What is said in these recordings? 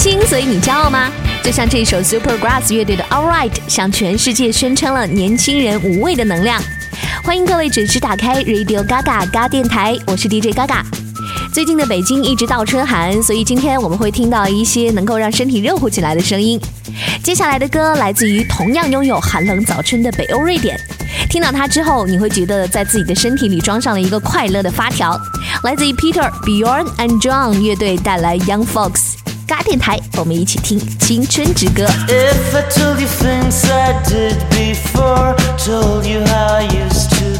亲，所以你骄傲吗？就像这首 Supergrass 乐队的 All Right，向全世界宣称了年轻人无畏的能量。欢迎各位准时打开 Radio Gaga 嘎电台，我是 DJ Gaga。最近的北京一直倒春寒，所以今天我们会听到一些能够让身体热乎起来的声音。接下来的歌来自于同样拥有寒冷早春的北欧瑞典。听到它之后，你会觉得在自己的身体里装上了一个快乐的发条。来自于 Peter Bjorn and John 乐队带来 Young Folks。嘎电台，我们一起听《青春之歌》。If I told you things I did before, told you how I used to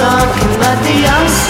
talking about the young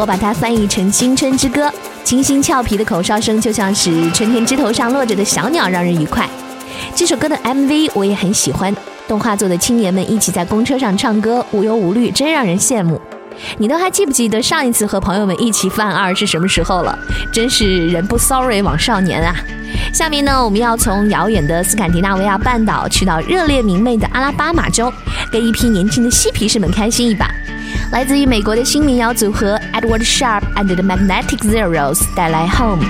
我把它翻译成《青春之歌》，清新俏皮的口哨声就像是春天枝头上落着的小鸟，让人愉快。这首歌的 MV 我也很喜欢，动画做的青年们一起在公车上唱歌，无忧无虑，真让人羡慕。你都还记不记得上一次和朋友们一起犯二是什么时候了？真是人不 sorry 枉少年啊！下面呢，我们要从遥远的斯堪的纳维亚半岛去到热烈明媚的阿拉巴马州，跟一批年轻的嬉皮士们开心一把。来自于美国的新民谣组合 Edward Sharp and the Magnetic Zeros 带来 Home。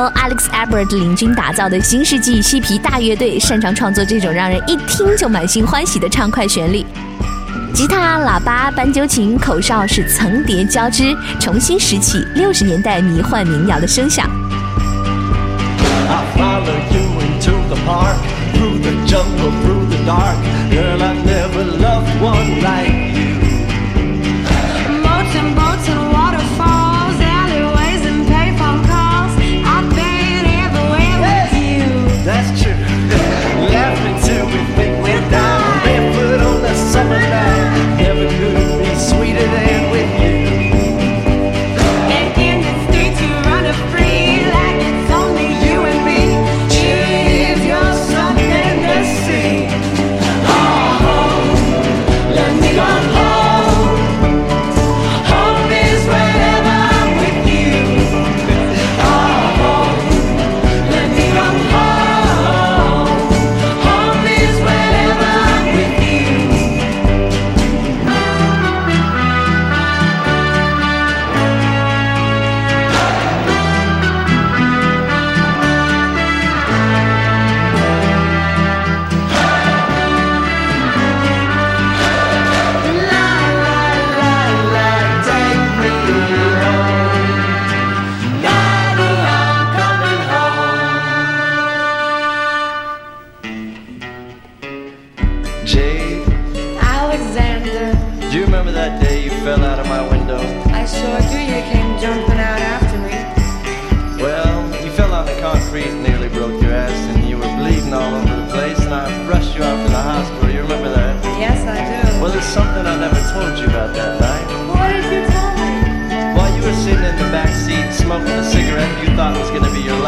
由 Alex Albert 领军打造的新世纪嬉皮大乐队，擅长创作这种让人一听就满心欢喜的畅快旋律。吉他、喇叭、斑鸠琴、口哨是层叠交织，重新拾起六十年代迷幻民谣的声响。I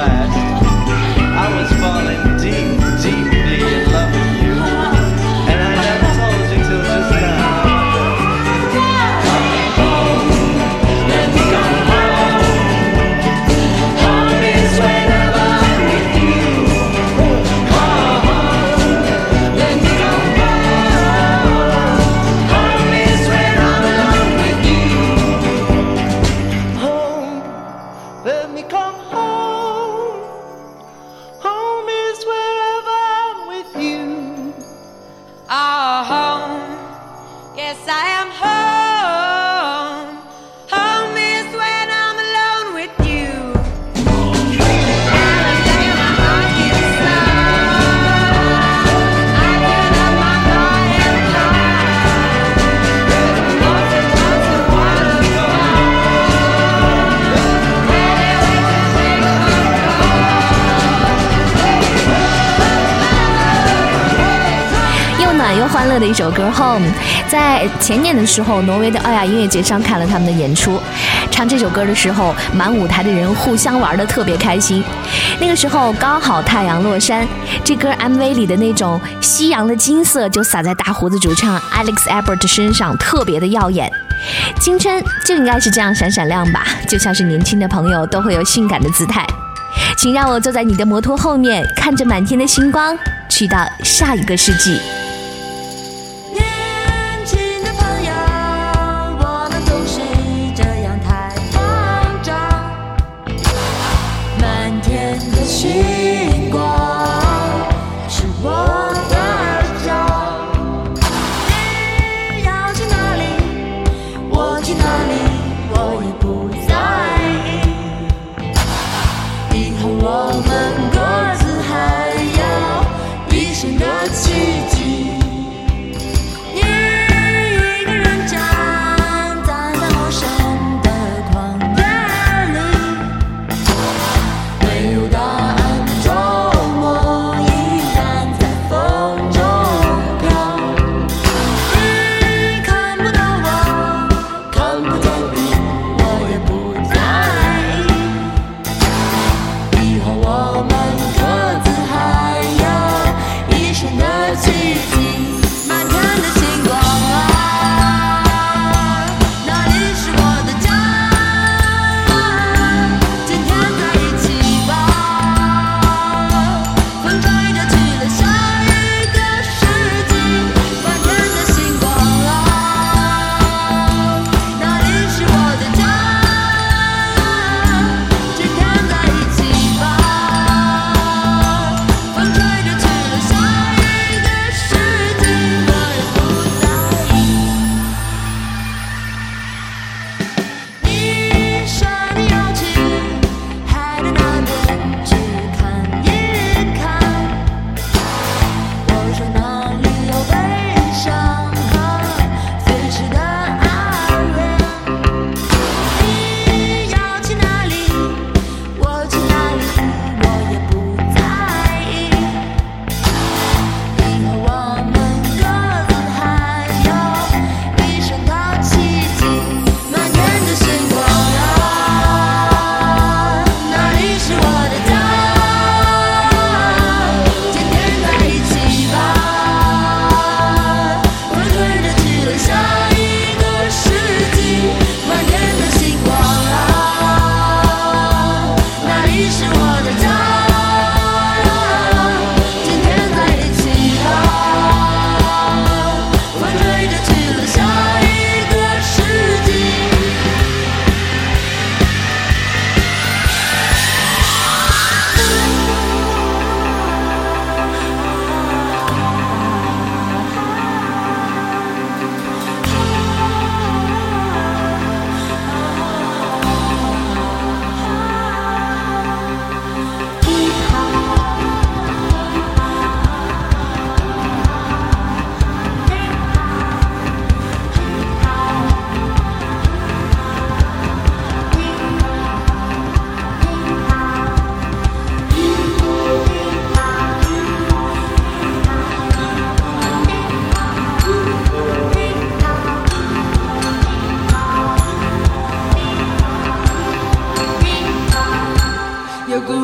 Yeah. 的一首歌《Home》。在前年的时候，挪威的奥雅音乐节上看了他们的演出，唱这首歌的时候，满舞台的人互相玩的特别开心。那个时候刚好太阳落山，这歌 MV 里的那种夕阳的金色就洒在大胡子主唱 Alex Abert 身上，特别的耀眼。青春就应该是这样闪闪亮吧，就像是年轻的朋友都会有性感的姿态。请让我坐在你的摩托后面，看着满天的星光，去到下一个世纪。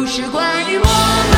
是关于我们，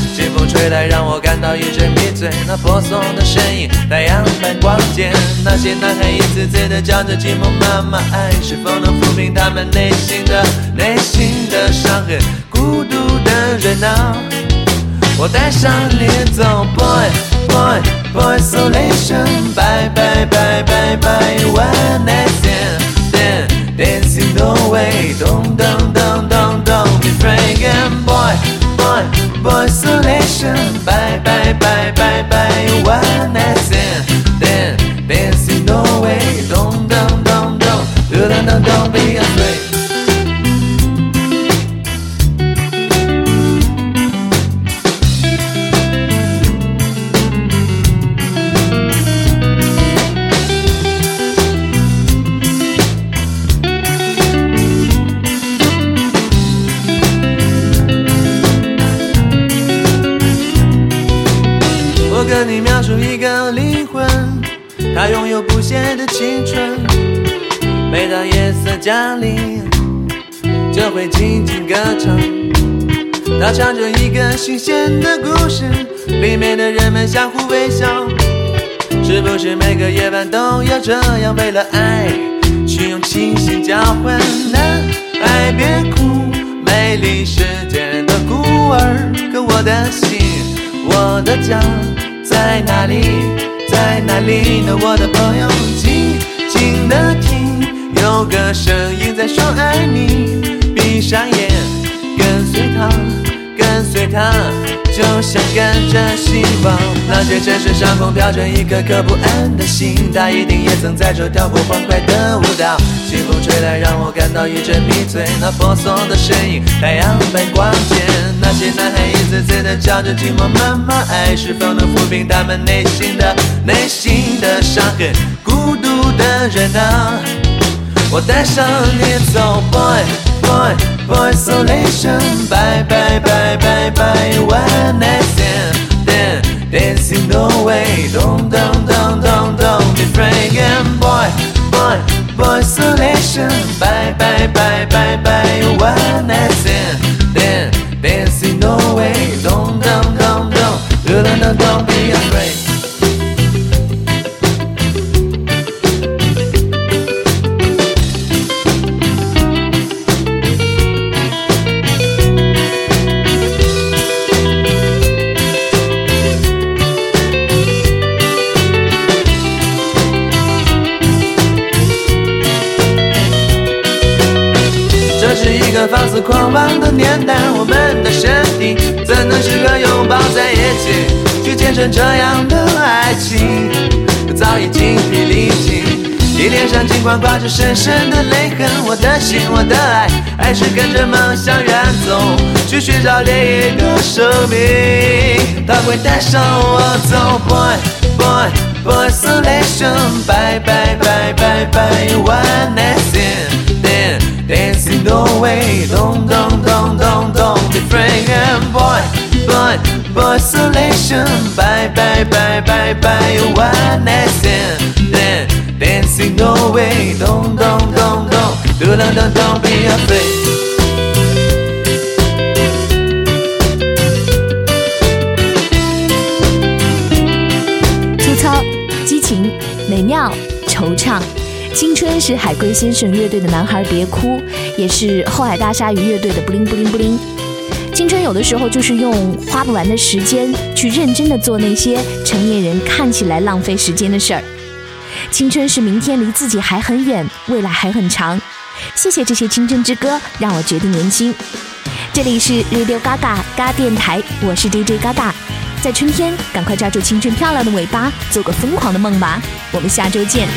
清风吹来，让我感到一阵迷醉。那婆娑的身影，太阳般光洁。那些男孩一次次的叫着寂寞妈妈，爱是否能抚平他们内心的内心的伤痕？孤独的人啊。我带上你走，boy boy boy isolation, bye, bye, bye, bye, bye,，one night stand stand dancing the way，咚咚咚咚咚，be frank and boy boy boy isolation，拜拜拜拜拜，one night 唱着一个新鲜的故事，里面的人们相互微笑。是不是每个夜晚都要这样，为了爱去用清醒交换？男孩别哭，美丽世界的孤儿，可我的心，我的家在哪里？在哪里呢？我的朋友，静静的听，有个声音在说爱你。闭上眼，跟随他，随他，就像跟着希望。那些城市上空飘着一颗颗不安的心，他一定也曾在这跳过欢快的舞蹈。清风吹来，让我感到一阵迷醉。那婆娑的身影，太阳般光洁。那些男孩一次次的叫着寂寞妈妈，爱是否能抚平他们内心的内心的伤痕？孤独的人啊。我带上你走，boy boy boy isolation，拜拜拜拜拜，one night stand stand dancing the way，咚咚咚咚咚，be frank and boy boy boy isolation，拜拜拜拜拜，one night stand stand dancing the way，咚咚咚咚，咚咚咚咚，be afraid。狂妄的年代，我们的身体怎能适合拥抱在一起，去见证这样的爱情？早已精疲力尽，你脸上尽管挂着深深的泪痕，我的心，我的爱，还是跟着梦想远走，去寻找另一个生命，它会带上我走。Boy boy boy isolation，bye bye bye bye bye one night stand dancing away. Don't, don't, don't, don't, don't be afraid. And boy, boy, boy, selection. Bye, bye, bye, bye, bye. One night stand, then dancing away. Don't, don't, don't, don't, don't, don't, don't, don't be afraid. Top, 激情、美妙、惆怅。青春是海龟先生乐队的《男孩别哭》，也是后海大鲨鱼乐队的《布灵布灵布灵》。青春有的时候就是用花不完的时间去认真的做那些成年人看起来浪费时间的事儿。青春是明天离自己还很远，未来还很长。谢谢这些青春之歌，让我觉得年轻。这里是 Radio Gaga 嘎电台，我是 DJ Gaga。在春天，赶快抓住青春漂亮的尾巴，做个疯狂的梦吧。我们下周见。